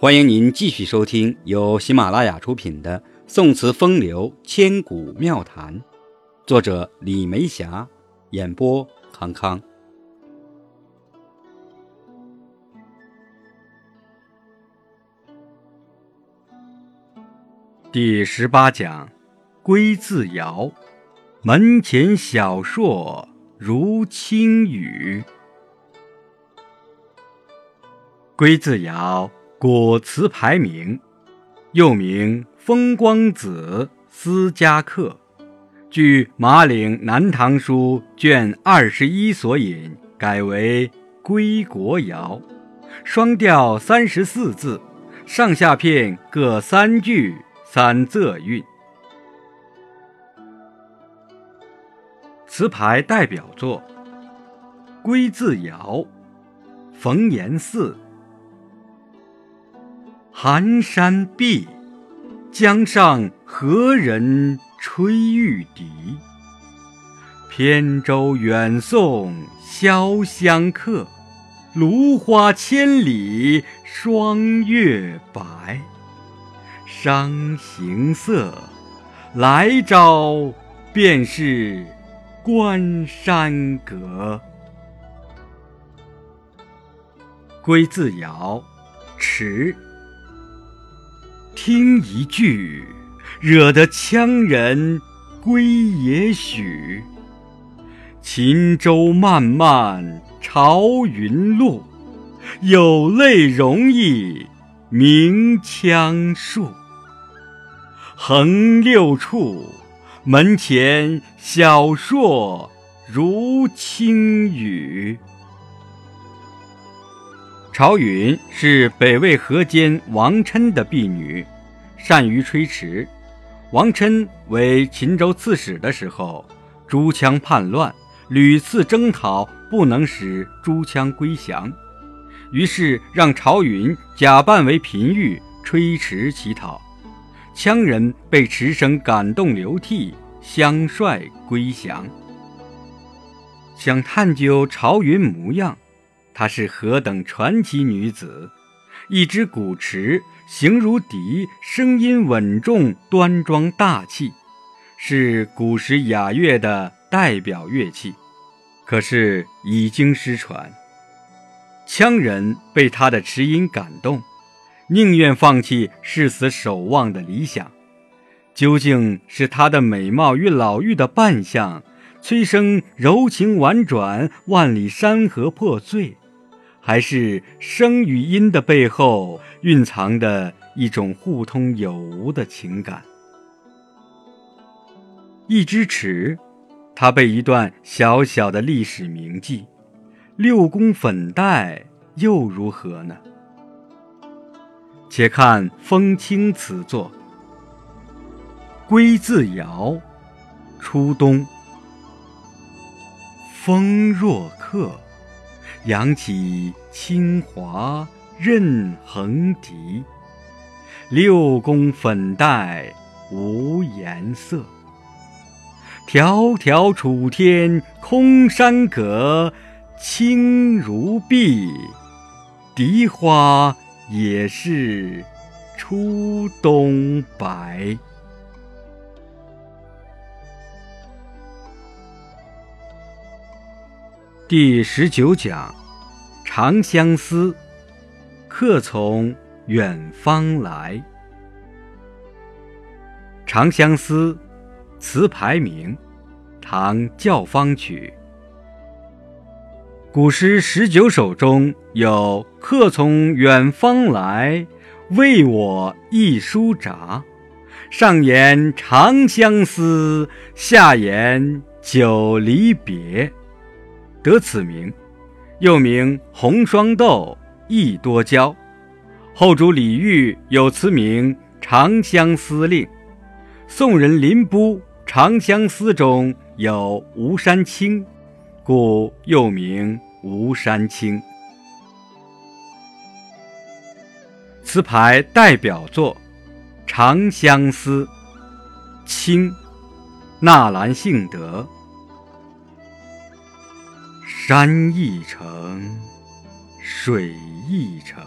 欢迎您继续收听由喜马拉雅出品的《宋词风流千古妙谈》，作者李梅霞，演播康康。第十八讲：归自遥，门前小硕如轻雨。归自遥。古词牌名，又名《风光子·思家客》，据《马岭南唐书》卷二十一所引，改为《归国谣》，双调三十四字，上下片各三句，三仄韵。词牌代表作《归字谣》，冯延巳。寒山碧，江上何人吹玉笛？扁舟远送潇湘客，芦花千里霜月白。伤行色，来朝便是关山阁。归自遥，迟。听一句，惹得羌人归也许。秦州漫漫朝云路，有泪容易鸣羌树。横六处，门前小硕如轻雨。朝云是北魏河间王琛的婢女，善于吹篪。王琛为秦州刺史的时候，诸羌叛乱，屡次征讨，不能使诸羌归降，于是让朝云假扮为嫔御，吹篪乞讨。羌人被篪声感动流涕，相率归降。想探究朝云模样。她是何等传奇女子！一支古池，形如笛，声音稳重、端庄大气，是古时雅乐的代表乐器。可是已经失传。羌人被她的池音感动，宁愿放弃誓死守望的理想。究竟是她的美貌与老妪的扮相，催生柔情婉转、万里山河破碎？还是声与音的背后蕴藏的一种互通有无的情感。一支尺，它被一段小小的历史铭记；六宫粉黛又如何呢？且看风清词作《归自遥》，初冬，风若客。扬起清华任横笛，六宫粉黛无颜色。迢迢楚天空山阁，青如碧，荻花也是初冬白。第十九讲，《长相思》，客从远方来。《长相思》，词牌名，唐教坊曲。古诗十九首中有“客从远方来，为我一书札”，上言长相思，下言久离别。得此名，又名红双豆、益多娇。后主李煜有词名《长相思令》，宋人林逋《长相思》中有《吴山青》，故又名《吴山青》。词牌代表作《长相思》，清，纳兰性德。山一程，水一程，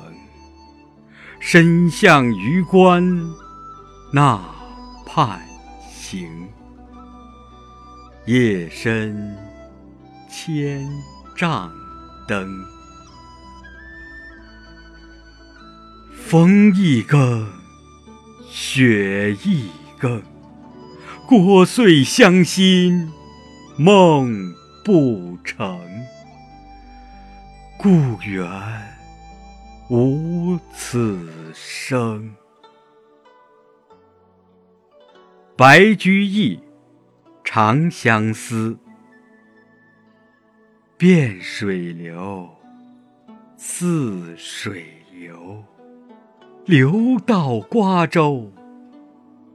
身向榆关那畔行。夜深千帐灯，风一更，雪一更，聒碎乡心梦不成。故园无此声。白居易《长相思》：汴水流，泗水流，流到瓜洲，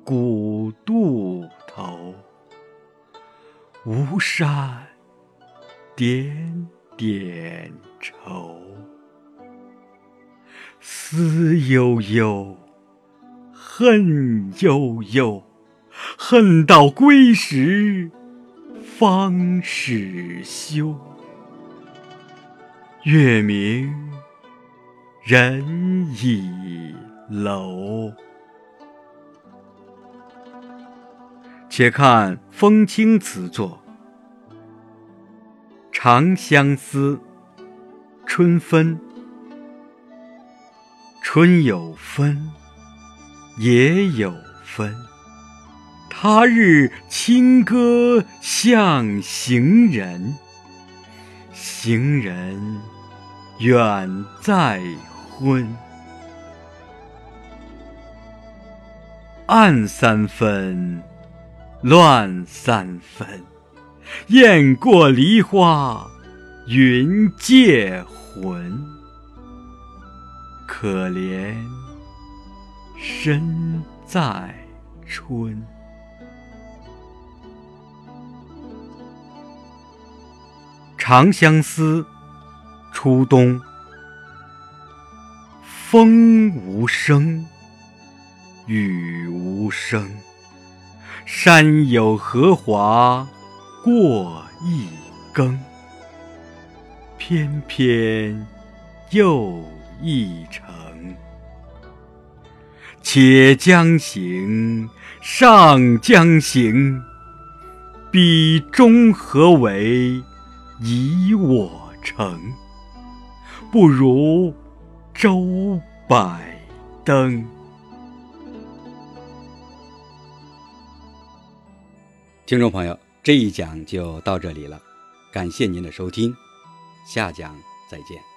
古渡头。吴山点点愁，思悠悠，恨悠悠，恨到归时方始休。月明人倚楼。且看风清词作。《长相思》春分，春有分，也有分。他日清歌向行人，行人远在昏。暗三分，乱三分。雁过梨花云借魂，可怜身在春。《长相思》初冬，风无声，雨无声，山有荷华。过一更，翩翩又一程。且将行，上将行，彼中何为以我成？不如周百登。听众朋友。这一讲就到这里了，感谢您的收听，下讲再见。